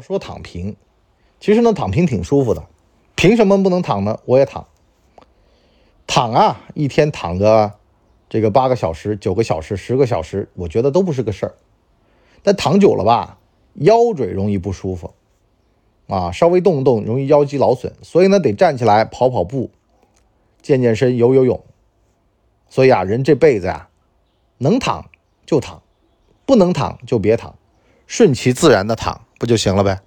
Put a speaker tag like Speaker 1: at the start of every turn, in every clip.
Speaker 1: 说躺平，其实呢，躺平挺舒服的。凭什么不能躺呢？我也躺。躺啊，一天躺个这个八个小时、九个小时、十个小时，我觉得都不是个事儿。但躺久了吧，腰椎容易不舒服啊，稍微动动容易腰肌劳损，所以呢，得站起来跑跑步、健健身、游游泳。所以啊，人这辈子啊，能躺就躺，不能躺就别躺，顺其自然的躺不就行了呗？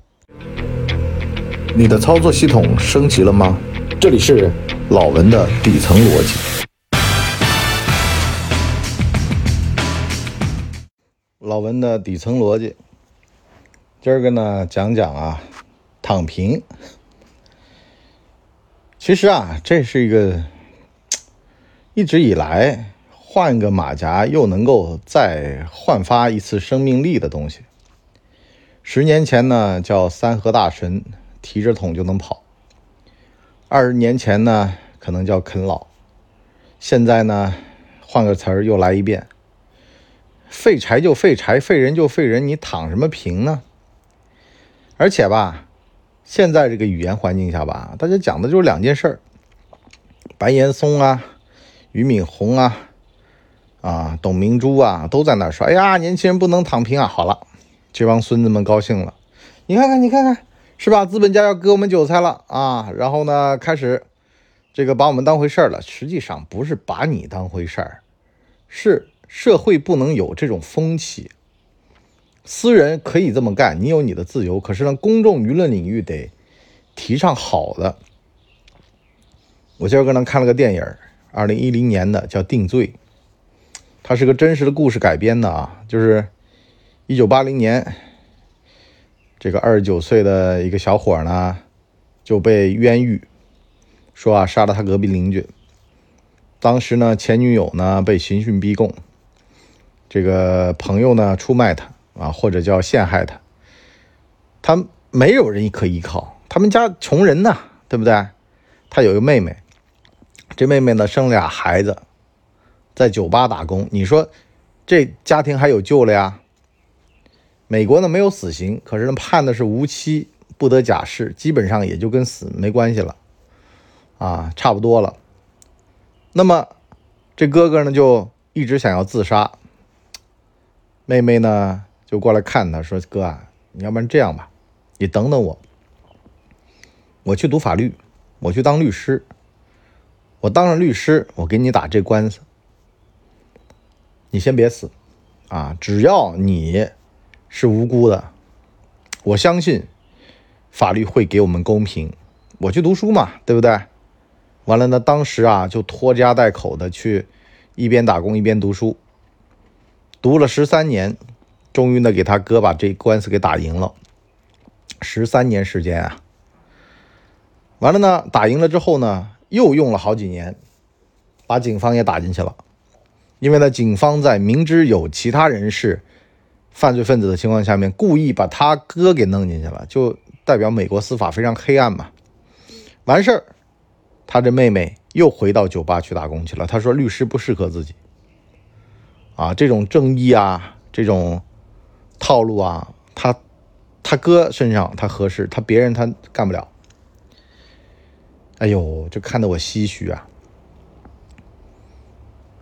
Speaker 1: 你的操作系统升级了吗？这里是老文的底层逻辑。老文的底层逻辑，今儿个呢讲讲啊，躺平。其实啊，这是一个一直以来换个马甲又能够再焕发一次生命力的东西。十年前呢，叫三河大神。提着桶就能跑。二十年前呢，可能叫啃老；现在呢，换个词儿又来一遍。废柴就废柴，废人就废人，你躺什么平呢？而且吧，现在这个语言环境下吧，大家讲的就是两件事儿：白岩松啊、俞敏洪啊、啊董明珠啊，都在那说：“哎呀，年轻人不能躺平啊！”好了，这帮孙子们高兴了。你看看，你看看。是吧？资本家要割我们韭菜了啊！然后呢，开始这个把我们当回事儿了。实际上不是把你当回事儿，是社会不能有这种风气。私人可以这么干，你有你的自由。可是呢，公众舆论领域得提倡好的。我今儿个呢看了个电影，二零一零年的叫《定罪》，它是个真实的故事改编的啊，就是一九八零年。这个二十九岁的一个小伙呢，就被冤狱，说啊杀了他隔壁邻居。当时呢，前女友呢被刑讯逼供，这个朋友呢出卖他啊，或者叫陷害他。他没有人可依靠，他们家穷人呐，对不对？他有一个妹妹，这妹妹呢生俩孩子，在酒吧打工。你说这家庭还有救了呀？美国呢没有死刑，可是呢判的是无期不得假释，基本上也就跟死没关系了，啊，差不多了。那么这哥哥呢就一直想要自杀，妹妹呢就过来看他说：“哥啊，你要不然这样吧，你等等我，我去读法律，我去当律师，我当上律师，我给你打这官司，你先别死，啊，只要你。”是无辜的，我相信法律会给我们公平。我去读书嘛，对不对？完了呢，当时啊，就拖家带口的去一边打工一边读书，读了十三年，终于呢给他哥把这官司给打赢了。十三年时间啊，完了呢，打赢了之后呢，又用了好几年，把警方也打进去了。因为呢，警方在明知有其他人士。犯罪分子的情况下面，故意把他哥给弄进去了，就代表美国司法非常黑暗嘛。完事儿，他这妹妹又回到酒吧去打工去了。他说律师不适合自己，啊，这种正义啊，这种套路啊，他他哥身上他合适，他别人他干不了。哎呦，这看得我唏嘘啊。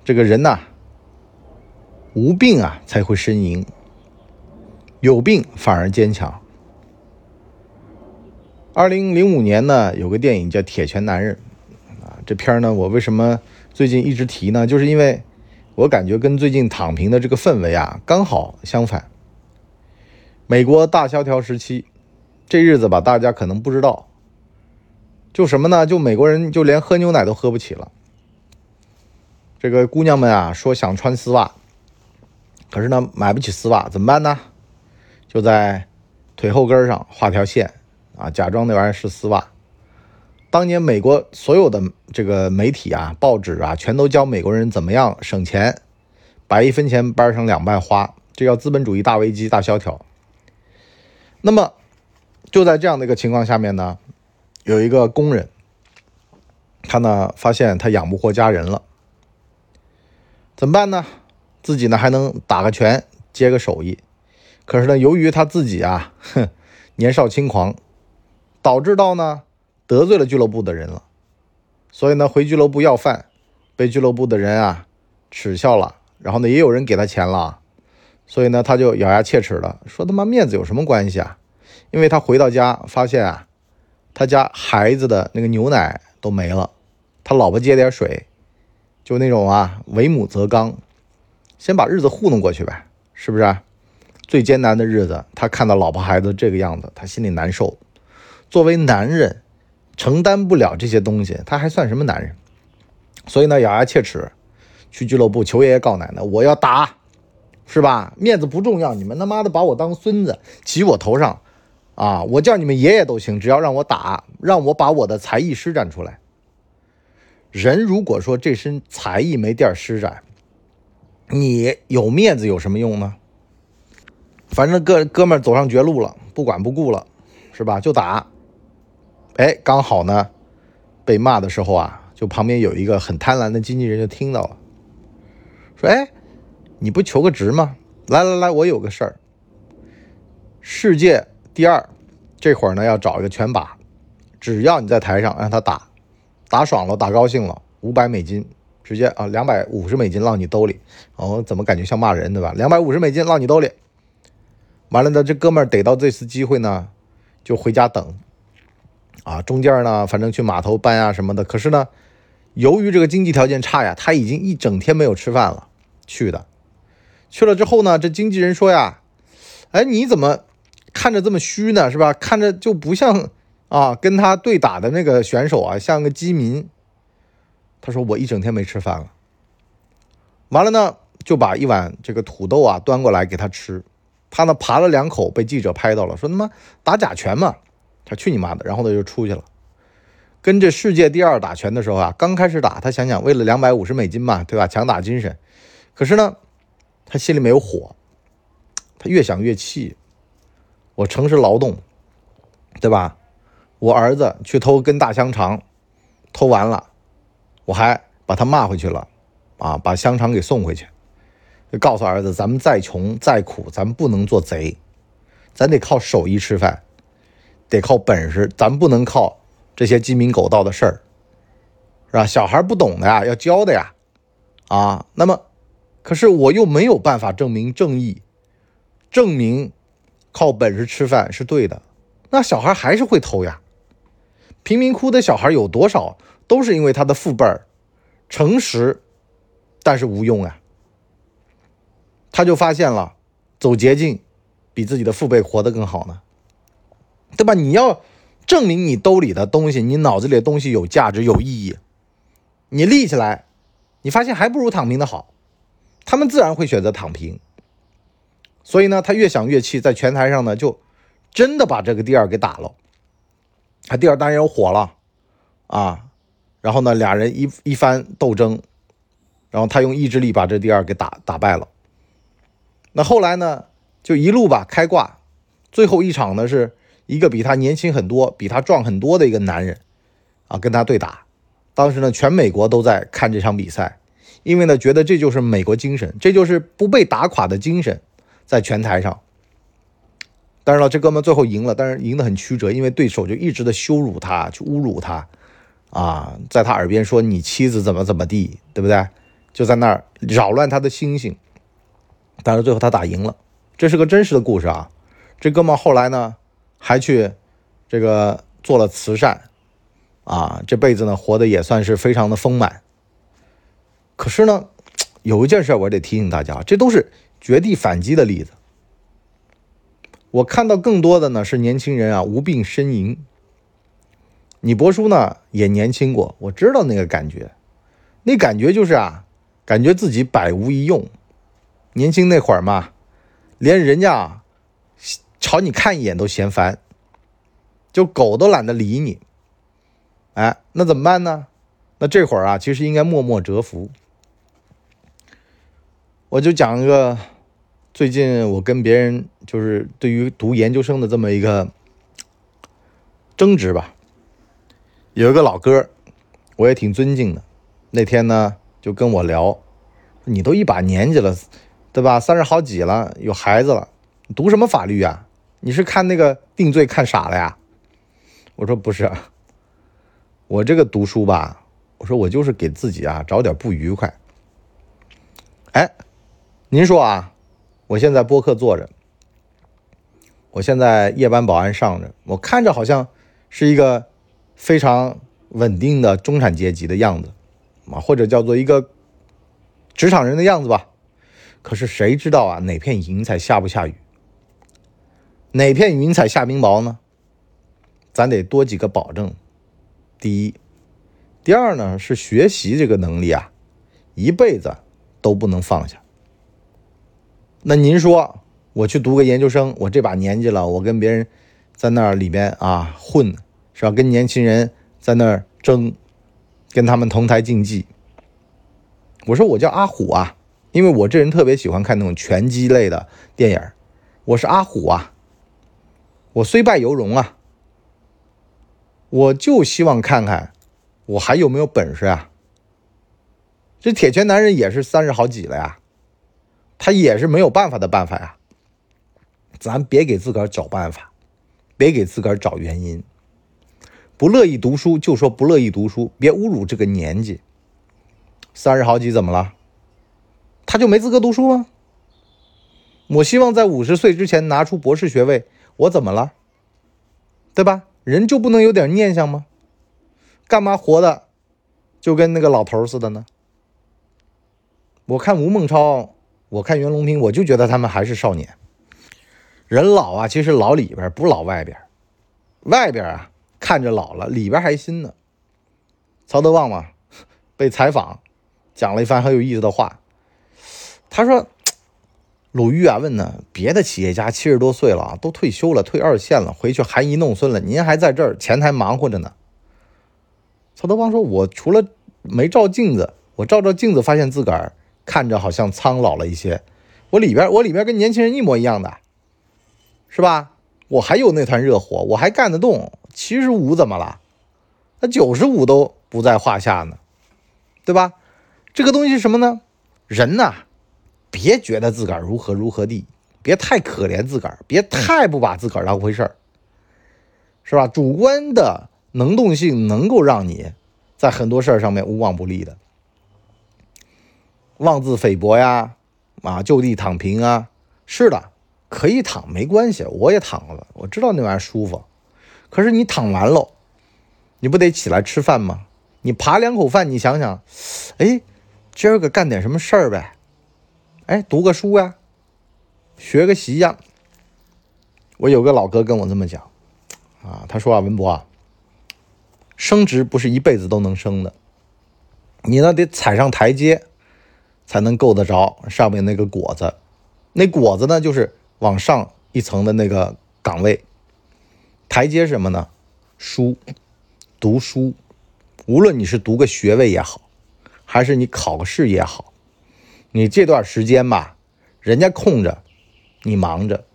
Speaker 1: 这个人呐，无病啊才会呻吟。有病反而坚强。二零零五年呢，有个电影叫《铁拳男人》，啊，这片儿呢，我为什么最近一直提呢？就是因为我感觉跟最近躺平的这个氛围啊，刚好相反。美国大萧条时期，这日子吧，大家可能不知道，就什么呢？就美国人就连喝牛奶都喝不起了。这个姑娘们啊，说想穿丝袜，可是呢，买不起丝袜，怎么办呢？就在腿后跟上画条线啊，假装那玩意儿是丝袜。当年美国所有的这个媒体啊、报纸啊，全都教美国人怎么样省钱，把一分钱掰成两半花，这叫资本主义大危机、大萧条。那么就在这样的一个情况下面呢，有一个工人，他呢发现他养不活家人了，怎么办呢？自己呢还能打个拳，接个手艺。可是呢，由于他自己啊，哼，年少轻狂，导致到呢得罪了俱乐部的人了，所以呢回俱乐部要饭，被俱乐部的人啊耻笑了，然后呢也有人给他钱了，所以呢他就咬牙切齿的说他妈面子有什么关系啊？因为他回到家发现啊，他家孩子的那个牛奶都没了，他老婆接点水，就那种啊为母则刚，先把日子糊弄过去呗，是不是？最艰难的日子，他看到老婆孩子这个样子，他心里难受。作为男人，承担不了这些东西，他还算什么男人？所以呢，咬牙切齿，去俱乐部求爷爷告奶奶，我要打，是吧？面子不重要，你们他妈的把我当孙子骑我头上。啊！我叫你们爷爷都行，只要让我打，让我把我的才艺施展出来。人如果说这身才艺没地儿施展，你有面子有什么用呢？反正哥哥们走上绝路了，不管不顾了，是吧？就打。哎，刚好呢，被骂的时候啊，就旁边有一个很贪婪的经纪人就听到了，说：“哎，你不求个职吗？来来来，我有个事儿，世界。”第二，这会儿呢要找一个拳把，只要你在台上让他打，打爽了，打高兴了，五百美金直接啊，两百五十美金落你兜里。哦，怎么感觉像骂人对吧？两百五十美金落你兜里。完了呢，这哥们逮到这次机会呢，就回家等。啊，中间呢，反正去码头搬啊什么的。可是呢，由于这个经济条件差呀，他已经一整天没有吃饭了。去的，去了之后呢，这经纪人说呀，哎，你怎么？看着这么虚呢，是吧？看着就不像啊，跟他对打的那个选手啊，像个饥民。他说我一整天没吃饭了。完了呢，就把一碗这个土豆啊端过来给他吃。他呢扒了两口，被记者拍到了，说他妈打假拳嘛。他去你妈的！然后他就出去了。跟这世界第二打拳的时候啊，刚开始打，他想想为了两百五十美金嘛，对吧？强打精神。可是呢，他心里没有火，他越想越气。我诚实劳动，对吧？我儿子去偷根大香肠，偷完了，我还把他骂回去了，啊，把香肠给送回去，就告诉儿子，咱们再穷再苦，咱们不能做贼，咱得靠手艺吃饭，得靠本事，咱不能靠这些鸡鸣狗盗的事儿，是吧？小孩不懂的呀，要教的呀，啊，那么，可是我又没有办法证明正义，证明。靠本事吃饭是对的，那小孩还是会偷呀。贫民窟的小孩有多少都是因为他的父辈儿诚实，但是无用啊。他就发现了，走捷径比自己的父辈活得更好呢，对吧？你要证明你兜里的东西，你脑子里的东西有价值、有意义，你立起来，你发现还不如躺平的好，他们自然会选择躺平。所以呢，他越想越气，在拳台上呢，就真的把这个第二给打了。他第二当然火了啊，然后呢，俩人一一番斗争，然后他用意志力把这第二给打打败了。那后来呢，就一路吧开挂，最后一场呢，是一个比他年轻很多、比他壮很多的一个男人啊，跟他对打。当时呢，全美国都在看这场比赛，因为呢，觉得这就是美国精神，这就是不被打垮的精神。在拳台上，当然了，这哥们最后赢了，但是赢得很曲折，因为对手就一直的羞辱他，去侮辱他，啊，在他耳边说你妻子怎么怎么地，对不对？就在那儿扰乱他的心性。但是最后他打赢了，这是个真实的故事啊。这哥们后来呢，还去这个做了慈善，啊，这辈子呢活得也算是非常的丰满。可是呢，有一件事我得提醒大家，这都是。绝地反击的例子，我看到更多的呢是年轻人啊无病呻吟。你伯叔呢也年轻过，我知道那个感觉，那感觉就是啊，感觉自己百无一用。年轻那会儿嘛，连人家朝你看一眼都嫌烦，就狗都懒得理你。哎，那怎么办呢？那这会儿啊，其实应该默默蛰伏。我就讲一个，最近我跟别人就是对于读研究生的这么一个争执吧。有一个老哥，我也挺尊敬的。那天呢，就跟我聊，你都一把年纪了，对吧？三十好几了，有孩子了，读什么法律啊？你是看那个定罪看傻了呀？我说不是，我这个读书吧，我说我就是给自己啊找点不愉快。哎，您说啊，我现在播客坐着，我现在夜班保安上着，我看着好像是一个非常稳定的中产阶级的样子，啊，或者叫做一个职场人的样子吧。可是谁知道啊，哪片云彩下不下雨？哪片云彩下冰雹呢？咱得多几个保证。第一，第二呢是学习这个能力啊，一辈子都不能放下。那您说，我去读个研究生，我这把年纪了，我跟别人在那里边啊混，是吧？跟年轻人在那争，跟他们同台竞技。我说我叫阿虎啊，因为我这人特别喜欢看那种拳击类的电影我是阿虎啊。我虽败犹荣啊，我就希望看看我还有没有本事啊。这铁拳男人也是三十好几了呀，他也是没有办法的办法呀。咱别给自个儿找办法，别给自个儿找原因。不乐意读书就说不乐意读书，别侮辱这个年纪。三十好几怎么了？他就没资格读书吗？我希望在五十岁之前拿出博士学位。我怎么了？对吧？人就不能有点念想吗？干嘛活的就跟那个老头似的呢？我看吴孟超，我看袁隆平，我就觉得他们还是少年。人老啊，其实老里边不老外边，外边啊看着老了，里边还新呢。曹德旺嘛，被采访，讲了一番很有意思的话。他说。鲁豫啊，问呢，别的企业家七十多岁了，都退休了，退二线了，回去含饴弄孙了，您还在这儿前台忙活着呢。曹德旺说：“我除了没照镜子，我照照镜子，发现自个儿看着好像苍老了一些。我里边，我里边跟年轻人一模一样的，是吧？我还有那团热火，我还干得动。七十五怎么了？那九十五都不在话下呢，对吧？这个东西是什么呢？人呐。”别觉得自个儿如何如何地，别太可怜自个儿，别太不把自个儿当回事儿，是吧？主观的能动性能够让你在很多事儿上面无往不利的。妄自菲薄呀，啊，就地躺平啊，是的，可以躺没关系，我也躺了，我知道那玩意儿舒服。可是你躺完喽，你不得起来吃饭吗？你扒两口饭，你想想，哎，今儿个干点什么事儿呗？哎，读个书呀，学个习呀。我有个老哥跟我这么讲，啊，他说啊，文博啊，升职不是一辈子都能升的，你呢得踩上台阶，才能够得着上面那个果子。那果子呢，就是往上一层的那个岗位。台阶什么呢？书，读书。无论你是读个学位也好，还是你考个试也好。你这段时间吧，人家空着，你忙着。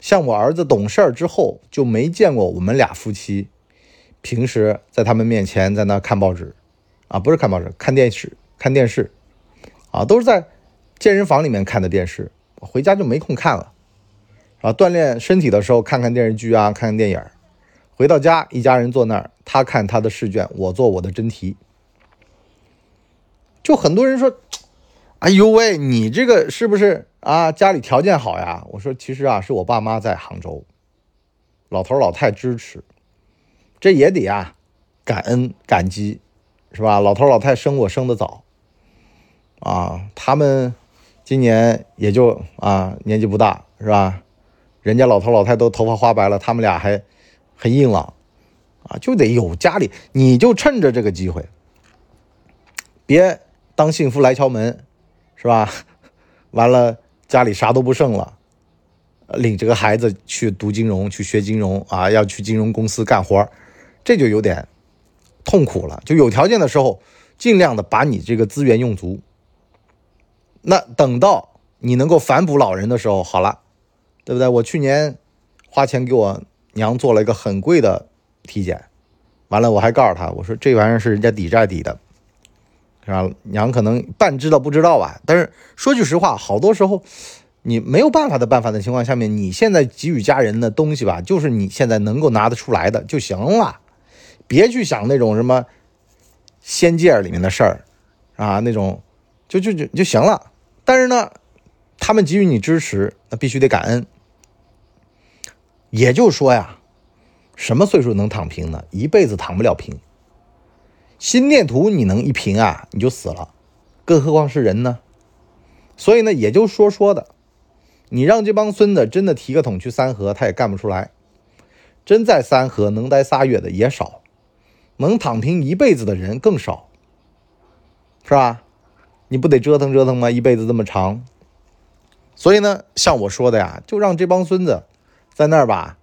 Speaker 1: 像我儿子懂事儿之后，就没见过我们俩夫妻平时在他们面前在那看报纸，啊，不是看报纸，看电视，看电视，啊，都是在健身房里面看的电视，回家就没空看了。啊，锻炼身体的时候看看电视剧啊，看看电影回到家，一家人坐那儿，他看他的试卷，我做我的真题。就很多人说。哎呦喂，你这个是不是啊？家里条件好呀？我说，其实啊，是我爸妈在杭州，老头老太支持，这也得啊，感恩感激，是吧？老头老太生我生的早，啊，他们今年也就啊年纪不大，是吧？人家老头老太都头发花白了，他们俩还很硬朗，啊，就得有家里，你就趁着这个机会，别当幸福来敲门。是吧？完了，家里啥都不剩了，领这个孩子去读金融，去学金融啊，要去金融公司干活，这就有点痛苦了。就有条件的时候，尽量的把你这个资源用足。那等到你能够反哺老人的时候，好了，对不对？我去年花钱给我娘做了一个很贵的体检，完了我还告诉她，我说这玩意儿是人家抵债抵的。是吧？娘可能半知道不知道吧，但是说句实话，好多时候你没有办法的办法的情况下面，你现在给予家人的东西吧，就是你现在能够拿得出来的就行了，别去想那种什么仙界里面的事儿啊，那种就就就就行了。但是呢，他们给予你支持，那必须得感恩。也就是说呀，什么岁数能躺平呢？一辈子躺不了平。心电图你能一平啊，你就死了，更何况是人呢？所以呢，也就说说的。你让这帮孙子真的提个桶去三河，他也干不出来。真在三河能待仨月的也少，能躺平一辈子的人更少，是吧？你不得折腾折腾吗？一辈子这么长。所以呢，像我说的呀，就让这帮孙子在那儿吧，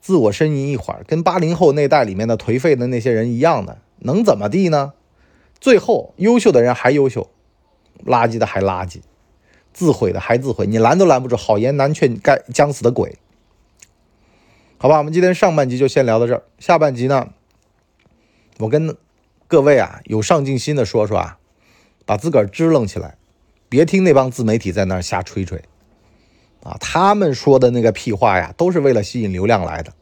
Speaker 1: 自我呻吟一会儿，跟八零后那代里面的颓废的那些人一样的，能怎么地呢？最后，优秀的人还优秀，垃圾的还垃圾。自毁的还自毁，你拦都拦不住。好言难劝，该将死的鬼。好吧，我们今天上半集就先聊到这儿。下半集呢，我跟各位啊有上进心的说说啊，把自个儿支棱起来，别听那帮自媒体在那儿瞎吹吹啊，他们说的那个屁话呀，都是为了吸引流量来的。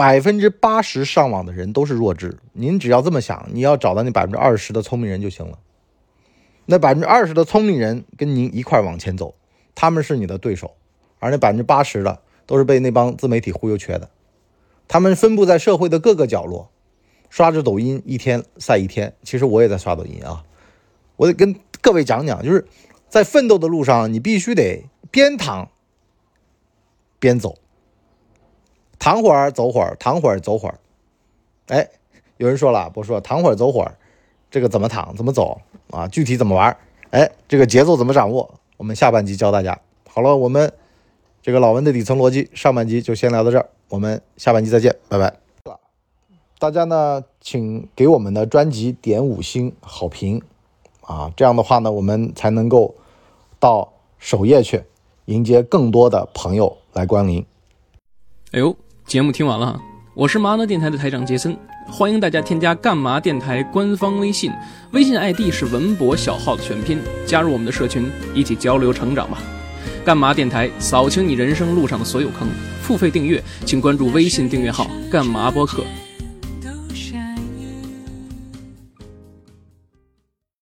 Speaker 1: 百分之八十上网的人都是弱智，您只要这么想，你要找到那百分之二十的聪明人就行了。那百分之二十的聪明人跟您一块往前走，他们是你的对手，而那百分之八十的都是被那帮自媒体忽悠瘸的。他们分布在社会的各个角落，刷着抖音一天赛一天。其实我也在刷抖音啊，我得跟各位讲讲，就是在奋斗的路上，你必须得边躺边走，躺会儿走会儿，躺会儿走会儿。哎，有人说了，不说躺会儿走会儿，这个怎么躺怎么走？啊，具体怎么玩？哎，这个节奏怎么掌握？我们下半集教大家。好了，我们这个老文的底层逻辑，上半集就先聊到这儿，我们下半集再见，拜拜。大家呢，请给我们的专辑点五星好评啊，这样的话呢，我们才能够到首页去迎接更多的朋友来光临。
Speaker 2: 哎呦，节目听完了，我是麻辣电台的台长杰森。欢迎大家添加干嘛电台官方微信，微信 ID 是文博小号的全拼，加入我们的社群，一起交流成长吧。干嘛电台扫清你人生路上的所有坑，付费订阅请关注微信订阅号干嘛播客。